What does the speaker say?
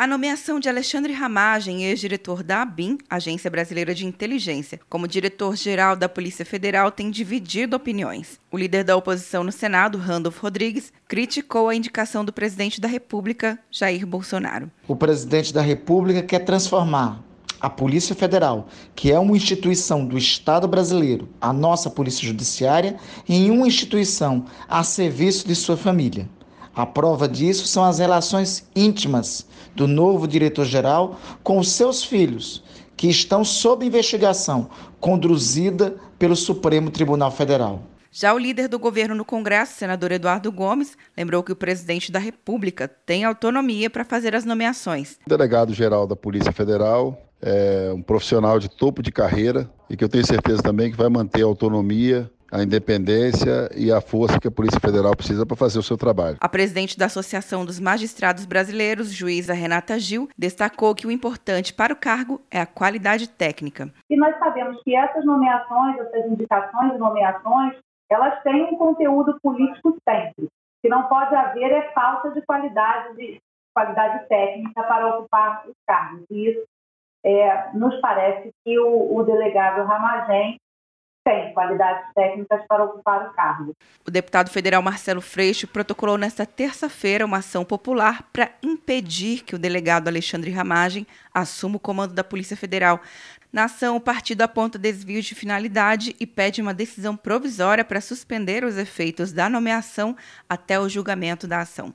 A nomeação de Alexandre Ramagem, ex-diretor da ABIN, Agência Brasileira de Inteligência, como diretor-geral da Polícia Federal tem dividido opiniões. O líder da oposição no Senado, Randolph Rodrigues, criticou a indicação do presidente da República, Jair Bolsonaro. O presidente da República quer transformar a Polícia Federal, que é uma instituição do Estado brasileiro, a nossa Polícia Judiciária, em uma instituição a serviço de sua família. A prova disso são as relações íntimas do novo diretor-geral com os seus filhos, que estão sob investigação conduzida pelo Supremo Tribunal Federal. Já o líder do governo no Congresso, senador Eduardo Gomes, lembrou que o presidente da República tem autonomia para fazer as nomeações. O delegado-geral da Polícia Federal é um profissional de topo de carreira e que eu tenho certeza também que vai manter a autonomia a independência e a força que a Polícia Federal precisa para fazer o seu trabalho. A presidente da Associação dos Magistrados Brasileiros, juíza Renata Gil, destacou que o importante para o cargo é a qualidade técnica. E nós sabemos que essas nomeações, essas indicações e nomeações, elas têm um conteúdo político sempre. O que não pode haver é falta de qualidade, de qualidade técnica para ocupar os cargos. E isso é, nos parece que o, o delegado Ramagem tem qualidades técnicas para ocupar o cargo. O deputado federal Marcelo Freixo protocolou nesta terça-feira uma ação popular para impedir que o delegado Alexandre Ramagem assuma o comando da Polícia Federal. Na ação, o partido aponta desvios de finalidade e pede uma decisão provisória para suspender os efeitos da nomeação até o julgamento da ação.